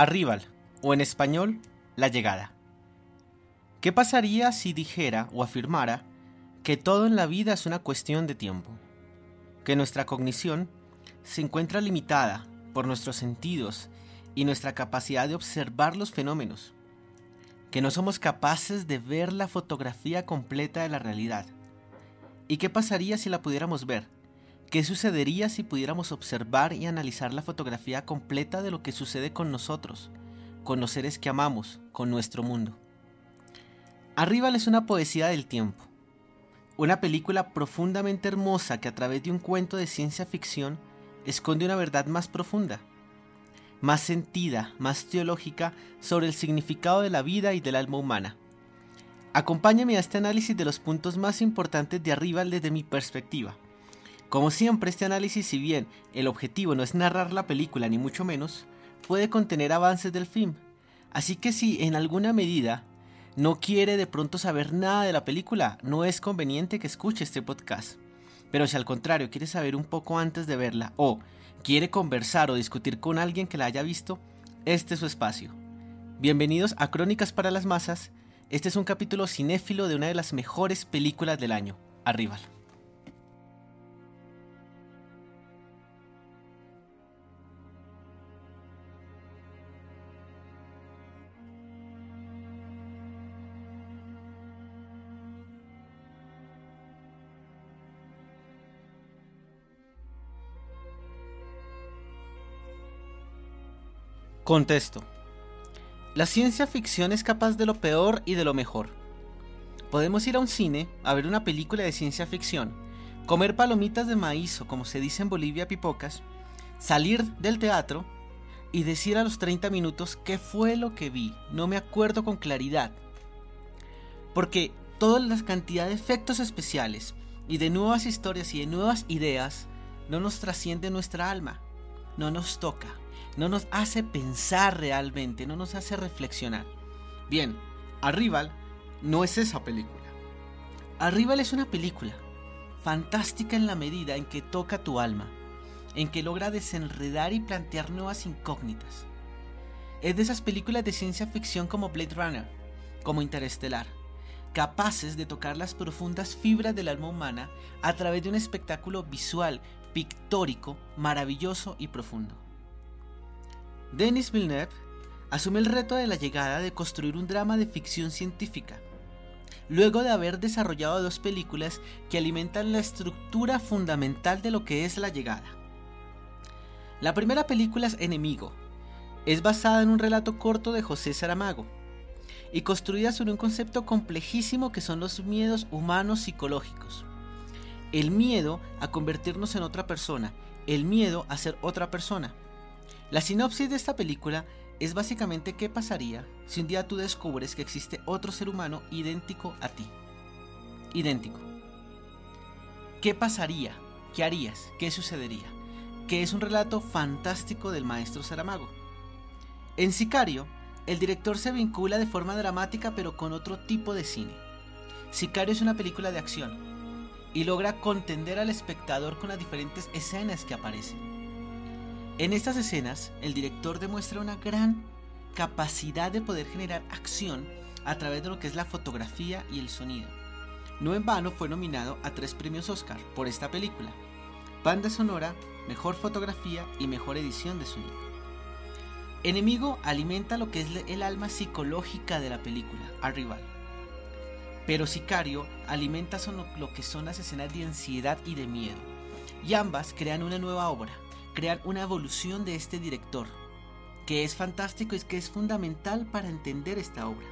Arrival, o en español, la llegada. ¿Qué pasaría si dijera o afirmara que todo en la vida es una cuestión de tiempo? Que nuestra cognición se encuentra limitada por nuestros sentidos y nuestra capacidad de observar los fenómenos. Que no somos capaces de ver la fotografía completa de la realidad. ¿Y qué pasaría si la pudiéramos ver? ¿Qué sucedería si pudiéramos observar y analizar la fotografía completa de lo que sucede con nosotros, con los seres que amamos, con nuestro mundo? Arrival es una poesía del tiempo, una película profundamente hermosa que a través de un cuento de ciencia ficción esconde una verdad más profunda, más sentida, más teológica sobre el significado de la vida y del alma humana. Acompáñame a este análisis de los puntos más importantes de Arrival desde mi perspectiva. Como siempre, este análisis, si bien el objetivo no es narrar la película ni mucho menos, puede contener avances del film. Así que si en alguna medida no quiere de pronto saber nada de la película, no es conveniente que escuche este podcast. Pero si al contrario quiere saber un poco antes de verla o quiere conversar o discutir con alguien que la haya visto, este es su espacio. Bienvenidos a Crónicas para las Masas. Este es un capítulo cinéfilo de una de las mejores películas del año, Arrival. Contesto. La ciencia ficción es capaz de lo peor y de lo mejor. Podemos ir a un cine a ver una película de ciencia ficción, comer palomitas de maíz o como se dice en Bolivia pipocas, salir del teatro y decir a los 30 minutos qué fue lo que vi, no me acuerdo con claridad. Porque todas las cantidades de efectos especiales y de nuevas historias y de nuevas ideas no nos trasciende nuestra alma, no nos toca no nos hace pensar realmente, no nos hace reflexionar. Bien, Arrival no es esa película. Arrival es una película fantástica en la medida en que toca tu alma, en que logra desenredar y plantear nuevas incógnitas. Es de esas películas de ciencia ficción como Blade Runner, como Interestelar, capaces de tocar las profundas fibras del alma humana a través de un espectáculo visual, pictórico, maravilloso y profundo. Denis Villeneuve asume el reto de la llegada de construir un drama de ficción científica, luego de haber desarrollado dos películas que alimentan la estructura fundamental de lo que es la llegada. La primera película es Enemigo, es basada en un relato corto de José Saramago y construida sobre un concepto complejísimo que son los miedos humanos psicológicos. El miedo a convertirnos en otra persona, el miedo a ser otra persona. La sinopsis de esta película es básicamente qué pasaría si un día tú descubres que existe otro ser humano idéntico a ti. Idéntico. ¿Qué pasaría? ¿Qué harías? ¿Qué sucedería? Que es un relato fantástico del maestro Saramago. En Sicario, el director se vincula de forma dramática pero con otro tipo de cine. Sicario es una película de acción y logra contender al espectador con las diferentes escenas que aparecen. En estas escenas, el director demuestra una gran capacidad de poder generar acción a través de lo que es la fotografía y el sonido. No en vano fue nominado a tres premios Oscar por esta película. Banda sonora, mejor fotografía y mejor edición de sonido. Enemigo alimenta lo que es el alma psicológica de la película, Arrival. Pero Sicario alimenta lo que son las escenas de ansiedad y de miedo. Y ambas crean una nueva obra, crear una evolución de este director, que es fantástico y es que es fundamental para entender esta obra.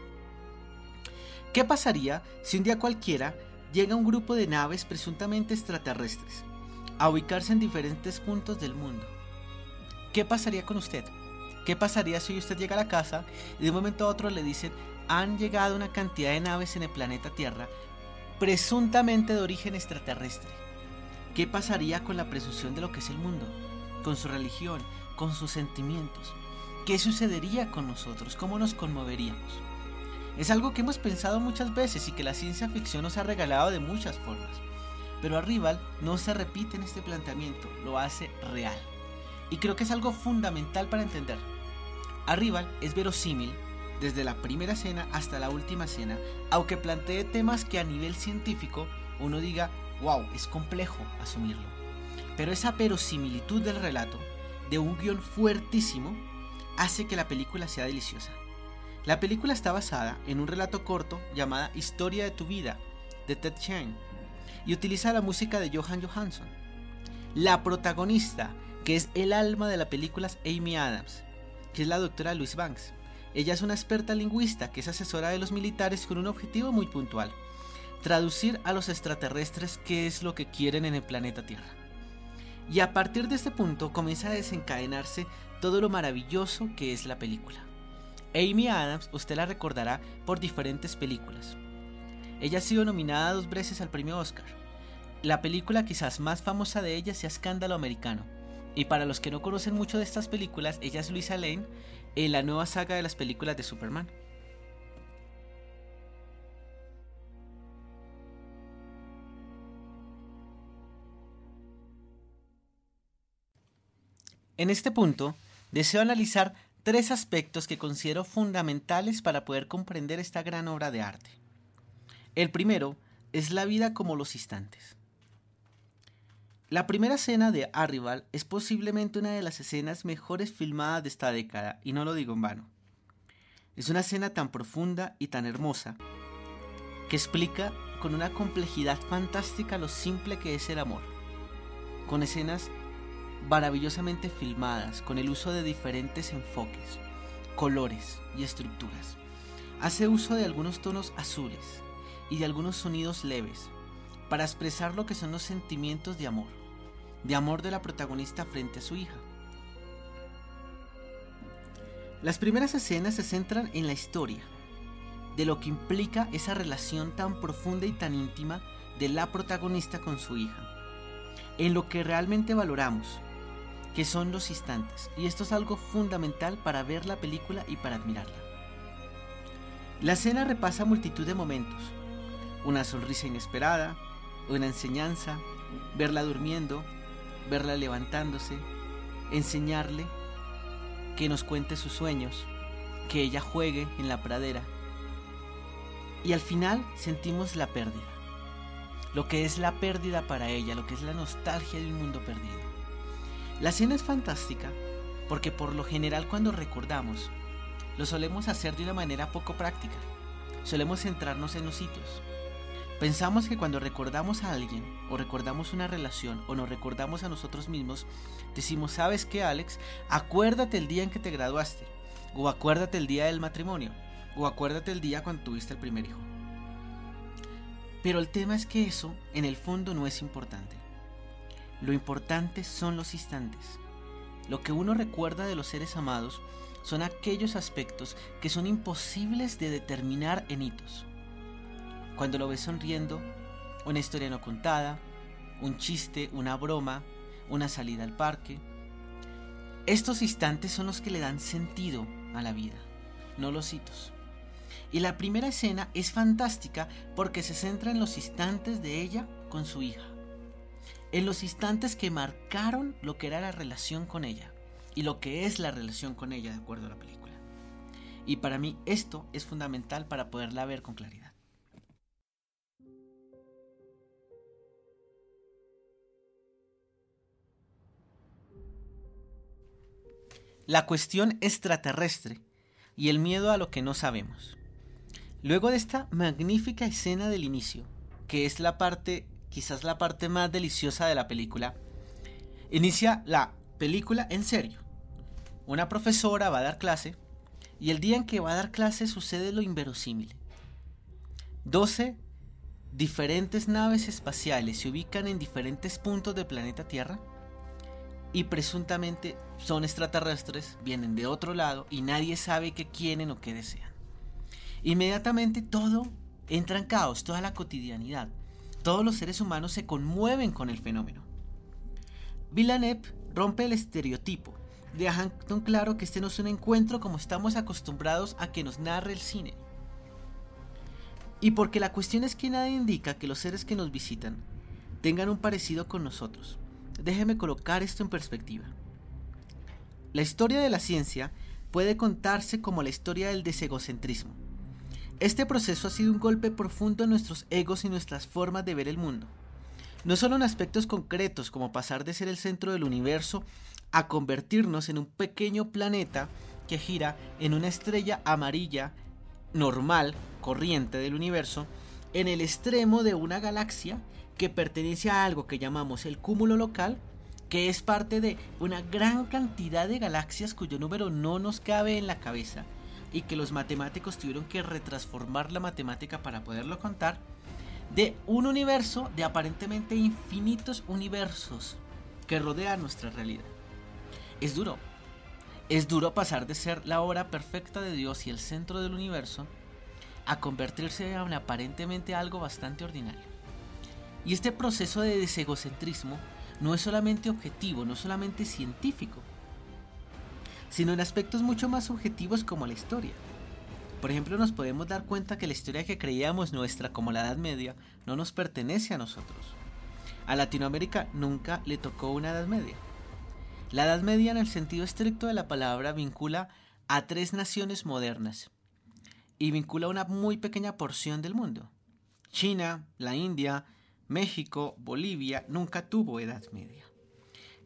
¿Qué pasaría si un día cualquiera llega un grupo de naves presuntamente extraterrestres a ubicarse en diferentes puntos del mundo? ¿Qué pasaría con usted? ¿Qué pasaría si usted llega a la casa y de un momento a otro le dicen han llegado una cantidad de naves en el planeta Tierra presuntamente de origen extraterrestre? ¿Qué pasaría con la presunción de lo que es el mundo? Con su religión, con sus sentimientos. ¿Qué sucedería con nosotros? ¿Cómo nos conmoveríamos? Es algo que hemos pensado muchas veces y que la ciencia ficción nos ha regalado de muchas formas. Pero Arrival no se repite en este planteamiento, lo hace real. Y creo que es algo fundamental para entender. Arrival es verosímil desde la primera escena hasta la última escena, aunque plantee temas que a nivel científico uno diga, wow, es complejo asumirlo. Pero esa verosimilitud del relato, de un guion fuertísimo, hace que la película sea deliciosa. La película está basada en un relato corto llamada Historia de tu vida, de Ted Chiang, y utiliza la música de Johan Johansson. La protagonista, que es el alma de la película, es Amy Adams, que es la doctora Louise Banks. Ella es una experta lingüista que es asesora de los militares con un objetivo muy puntual, traducir a los extraterrestres qué es lo que quieren en el planeta Tierra. Y a partir de este punto comienza a desencadenarse todo lo maravilloso que es la película. Amy Adams usted la recordará por diferentes películas. Ella ha sido nominada dos veces al premio Oscar. La película quizás más famosa de ella sea Escándalo Americano. Y para los que no conocen mucho de estas películas, ella es Luisa Lane en la nueva saga de las películas de Superman. En este punto, deseo analizar tres aspectos que considero fundamentales para poder comprender esta gran obra de arte. El primero es la vida como los instantes. La primera escena de Arrival es posiblemente una de las escenas mejores filmadas de esta década, y no lo digo en vano. Es una escena tan profunda y tan hermosa que explica con una complejidad fantástica lo simple que es el amor, con escenas maravillosamente filmadas con el uso de diferentes enfoques, colores y estructuras. Hace uso de algunos tonos azules y de algunos sonidos leves para expresar lo que son los sentimientos de amor, de amor de la protagonista frente a su hija. Las primeras escenas se centran en la historia, de lo que implica esa relación tan profunda y tan íntima de la protagonista con su hija, en lo que realmente valoramos, que son los instantes, y esto es algo fundamental para ver la película y para admirarla. La escena repasa multitud de momentos, una sonrisa inesperada, una enseñanza, verla durmiendo, verla levantándose, enseñarle que nos cuente sus sueños, que ella juegue en la pradera. Y al final sentimos la pérdida, lo que es la pérdida para ella, lo que es la nostalgia de un mundo perdido. La escena es fantástica porque por lo general cuando recordamos, lo solemos hacer de una manera poco práctica. Solemos centrarnos en los hitos. Pensamos que cuando recordamos a alguien, o recordamos una relación, o nos recordamos a nosotros mismos, decimos, ¿sabes qué, Alex? Acuérdate el día en que te graduaste, o acuérdate el día del matrimonio, o acuérdate el día cuando tuviste el primer hijo. Pero el tema es que eso, en el fondo, no es importante. Lo importante son los instantes. Lo que uno recuerda de los seres amados son aquellos aspectos que son imposibles de determinar en hitos. Cuando lo ves sonriendo, una historia no contada, un chiste, una broma, una salida al parque. Estos instantes son los que le dan sentido a la vida, no los hitos. Y la primera escena es fantástica porque se centra en los instantes de ella con su hija en los instantes que marcaron lo que era la relación con ella y lo que es la relación con ella de acuerdo a la película. Y para mí esto es fundamental para poderla ver con claridad. La cuestión extraterrestre y el miedo a lo que no sabemos. Luego de esta magnífica escena del inicio, que es la parte quizás la parte más deliciosa de la película, inicia la película en serio. Una profesora va a dar clase y el día en que va a dar clase sucede lo inverosímil. 12 diferentes naves espaciales se ubican en diferentes puntos del planeta Tierra y presuntamente son extraterrestres, vienen de otro lado y nadie sabe qué quieren o qué desean. Inmediatamente todo entra en caos, toda la cotidianidad. Todos los seres humanos se conmueven con el fenómeno. Villeneuve rompe el estereotipo, dejando claro que este no es un encuentro como estamos acostumbrados a que nos narre el cine. Y porque la cuestión es que nada indica que los seres que nos visitan tengan un parecido con nosotros. Déjeme colocar esto en perspectiva. La historia de la ciencia puede contarse como la historia del desegocentrismo. Este proceso ha sido un golpe profundo en nuestros egos y nuestras formas de ver el mundo. No solo en aspectos concretos como pasar de ser el centro del universo a convertirnos en un pequeño planeta que gira en una estrella amarilla normal, corriente del universo, en el extremo de una galaxia que pertenece a algo que llamamos el cúmulo local, que es parte de una gran cantidad de galaxias cuyo número no nos cabe en la cabeza y que los matemáticos tuvieron que retransformar la matemática para poderlo contar, de un universo de aparentemente infinitos universos que rodean nuestra realidad. Es duro. Es duro pasar de ser la obra perfecta de Dios y el centro del universo a convertirse en aparentemente algo bastante ordinario. Y este proceso de desegocentrismo no es solamente objetivo, no solamente científico, sino en aspectos mucho más subjetivos como la historia. Por ejemplo, nos podemos dar cuenta que la historia que creíamos nuestra como la Edad Media no nos pertenece a nosotros. A Latinoamérica nunca le tocó una Edad Media. La Edad Media en el sentido estricto de la palabra vincula a tres naciones modernas y vincula una muy pequeña porción del mundo. China, la India, México, Bolivia nunca tuvo Edad Media.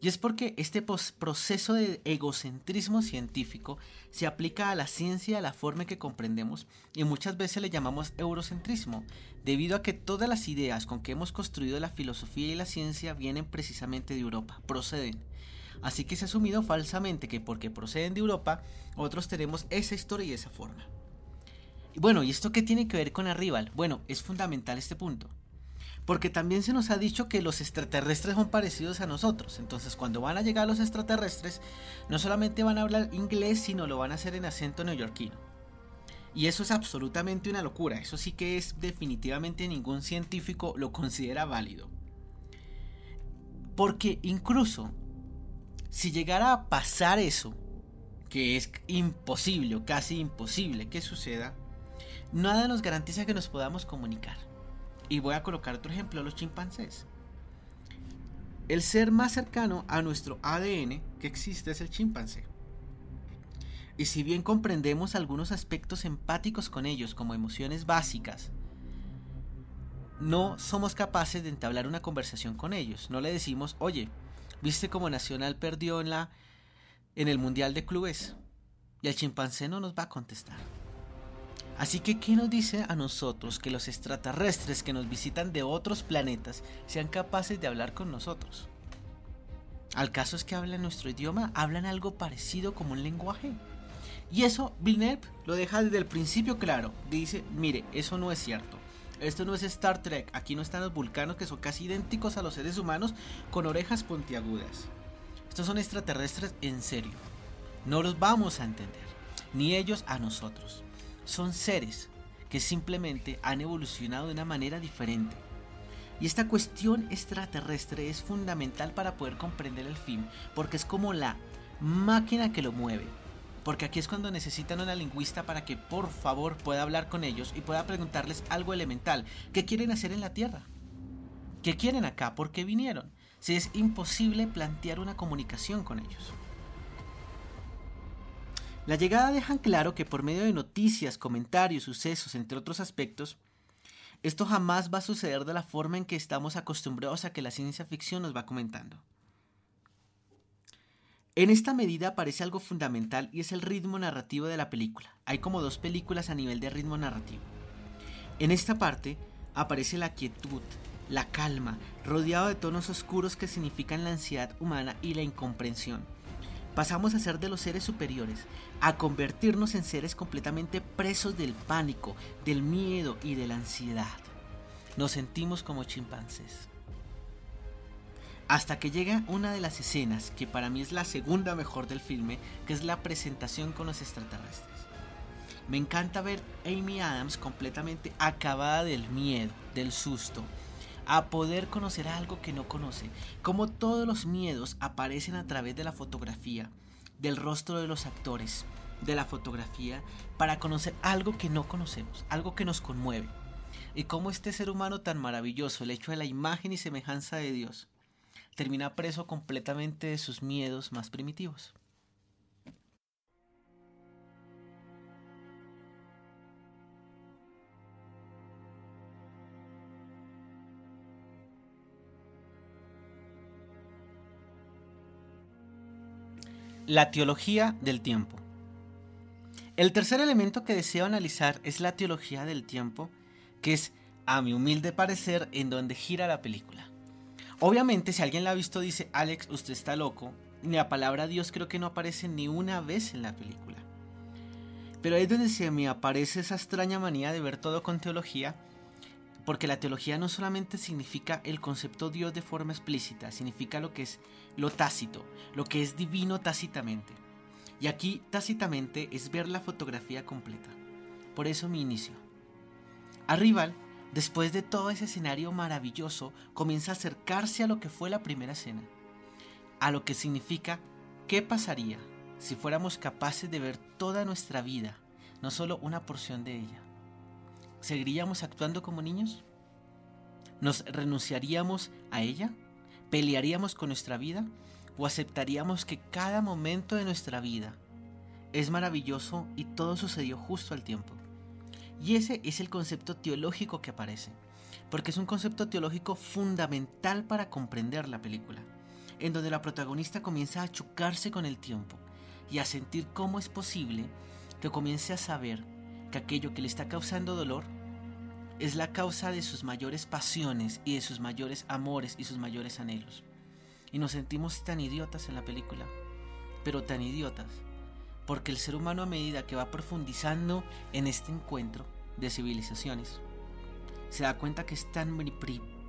Y es porque este proceso de egocentrismo científico se aplica a la ciencia de la forma que comprendemos y muchas veces le llamamos eurocentrismo, debido a que todas las ideas con que hemos construido la filosofía y la ciencia vienen precisamente de Europa, proceden. Así que se ha asumido falsamente que porque proceden de Europa, otros tenemos esa historia y esa forma. Y bueno, ¿y esto qué tiene que ver con Arrival? Bueno, es fundamental este punto. Porque también se nos ha dicho que los extraterrestres son parecidos a nosotros. Entonces cuando van a llegar los extraterrestres, no solamente van a hablar inglés, sino lo van a hacer en acento neoyorquino. Y eso es absolutamente una locura. Eso sí que es definitivamente ningún científico lo considera válido. Porque incluso si llegara a pasar eso, que es imposible o casi imposible que suceda, nada nos garantiza que nos podamos comunicar. Y voy a colocar otro ejemplo, los chimpancés. El ser más cercano a nuestro ADN que existe es el chimpancé. Y si bien comprendemos algunos aspectos empáticos con ellos como emociones básicas, no somos capaces de entablar una conversación con ellos. No le decimos, oye, ¿viste cómo Nacional perdió en, la, en el Mundial de Clubes? Y el chimpancé no nos va a contestar. Así que, ¿qué nos dice a nosotros que los extraterrestres que nos visitan de otros planetas sean capaces de hablar con nosotros? Al caso es que hablan nuestro idioma, hablan algo parecido como un lenguaje. Y eso Villeneuve lo deja desde el principio claro. Dice, mire, eso no es cierto. Esto no es Star Trek. Aquí no están los vulcanos que son casi idénticos a los seres humanos con orejas puntiagudas. Estos son extraterrestres en serio. No los vamos a entender. Ni ellos a nosotros son seres que simplemente han evolucionado de una manera diferente. Y esta cuestión extraterrestre es fundamental para poder comprender el film, porque es como la máquina que lo mueve. Porque aquí es cuando necesitan una lingüista para que por favor pueda hablar con ellos y pueda preguntarles algo elemental. ¿Qué quieren hacer en la Tierra? ¿Qué quieren acá? ¿Por qué vinieron? Si es imposible plantear una comunicación con ellos. La llegada dejan claro que por medio de noticias, comentarios, sucesos, entre otros aspectos, esto jamás va a suceder de la forma en que estamos acostumbrados a que la ciencia ficción nos va comentando. En esta medida aparece algo fundamental y es el ritmo narrativo de la película. Hay como dos películas a nivel de ritmo narrativo. En esta parte aparece la quietud, la calma, rodeado de tonos oscuros que significan la ansiedad humana y la incomprensión pasamos a ser de los seres superiores, a convertirnos en seres completamente presos del pánico, del miedo y de la ansiedad. Nos sentimos como chimpancés. Hasta que llega una de las escenas que para mí es la segunda mejor del filme, que es la presentación con los extraterrestres. Me encanta ver Amy Adams completamente acabada del miedo, del susto, a poder conocer algo que no conoce, como todos los miedos aparecen a través de la fotografía, del rostro de los actores, de la fotografía, para conocer algo que no conocemos, algo que nos conmueve. Y cómo este ser humano tan maravilloso, el hecho de la imagen y semejanza de Dios, termina preso completamente de sus miedos más primitivos. La teología del tiempo. El tercer elemento que deseo analizar es la teología del tiempo, que es, a mi humilde parecer, en donde gira la película. Obviamente, si alguien la ha visto, dice, Alex, usted está loco. La palabra Dios creo que no aparece ni una vez en la película. Pero ahí es donde se me aparece esa extraña manía de ver todo con teología, porque la teología no solamente significa el concepto Dios de forma explícita, significa lo que es lo tácito, lo que es divino tácitamente. Y aquí tácitamente es ver la fotografía completa. Por eso mi inicio. Arrival, después de todo ese escenario maravilloso, comienza a acercarse a lo que fue la primera escena, a lo que significa qué pasaría si fuéramos capaces de ver toda nuestra vida, no solo una porción de ella. ¿Seguiríamos actuando como niños? ¿Nos renunciaríamos a ella? ¿Pelearíamos con nuestra vida? ¿O aceptaríamos que cada momento de nuestra vida es maravilloso y todo sucedió justo al tiempo? Y ese es el concepto teológico que aparece, porque es un concepto teológico fundamental para comprender la película, en donde la protagonista comienza a chocarse con el tiempo y a sentir cómo es posible que comience a saber que aquello que le está causando dolor es la causa de sus mayores pasiones y de sus mayores amores y sus mayores anhelos. Y nos sentimos tan idiotas en la película, pero tan idiotas, porque el ser humano a medida que va profundizando en este encuentro de civilizaciones, se da cuenta que es tan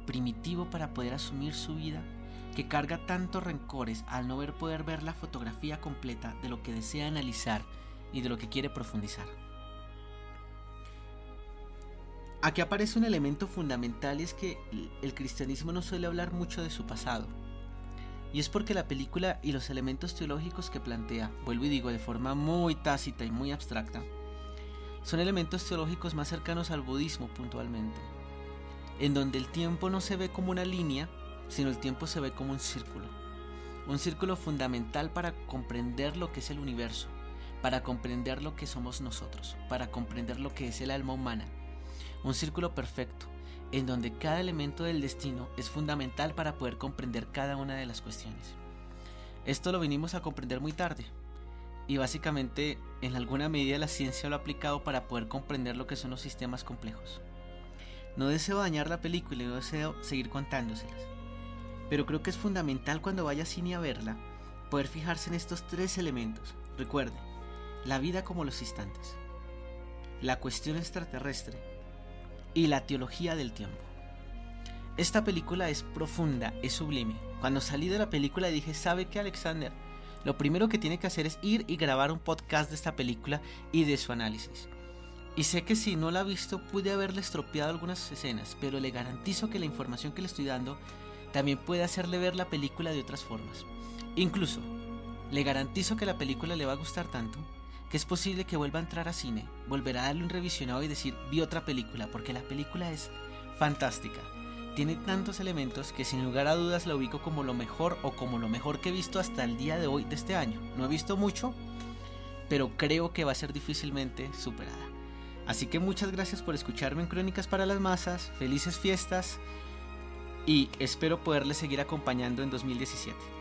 primitivo para poder asumir su vida, que carga tantos rencores al no ver poder ver la fotografía completa de lo que desea analizar y de lo que quiere profundizar. Aquí aparece un elemento fundamental y es que el cristianismo no suele hablar mucho de su pasado. Y es porque la película y los elementos teológicos que plantea, vuelvo y digo de forma muy tácita y muy abstracta, son elementos teológicos más cercanos al budismo puntualmente, en donde el tiempo no se ve como una línea, sino el tiempo se ve como un círculo. Un círculo fundamental para comprender lo que es el universo, para comprender lo que somos nosotros, para comprender lo que es el alma humana un círculo perfecto, en donde cada elemento del destino es fundamental para poder comprender cada una de las cuestiones. Esto lo vinimos a comprender muy tarde, y básicamente en alguna medida la ciencia lo ha aplicado para poder comprender lo que son los sistemas complejos. No deseo dañar la película y no deseo seguir contándoselas, pero creo que es fundamental cuando vaya a cine a verla poder fijarse en estos tres elementos. Recuerde, la vida como los instantes, la cuestión extraterrestre y la teología del tiempo. Esta película es profunda, es sublime. Cuando salí de la película dije, ¿sabe qué Alexander? Lo primero que tiene que hacer es ir y grabar un podcast de esta película y de su análisis. Y sé que si no la ha visto pude haberle estropeado algunas escenas, pero le garantizo que la información que le estoy dando también puede hacerle ver la película de otras formas. Incluso, le garantizo que la película le va a gustar tanto que es posible que vuelva a entrar a cine, volverá a darle un revisionado y decir vi otra película, porque la película es fantástica. Tiene tantos elementos que sin lugar a dudas la ubico como lo mejor o como lo mejor que he visto hasta el día de hoy de este año. No he visto mucho, pero creo que va a ser difícilmente superada. Así que muchas gracias por escucharme en Crónicas para las Masas, felices fiestas y espero poderles seguir acompañando en 2017.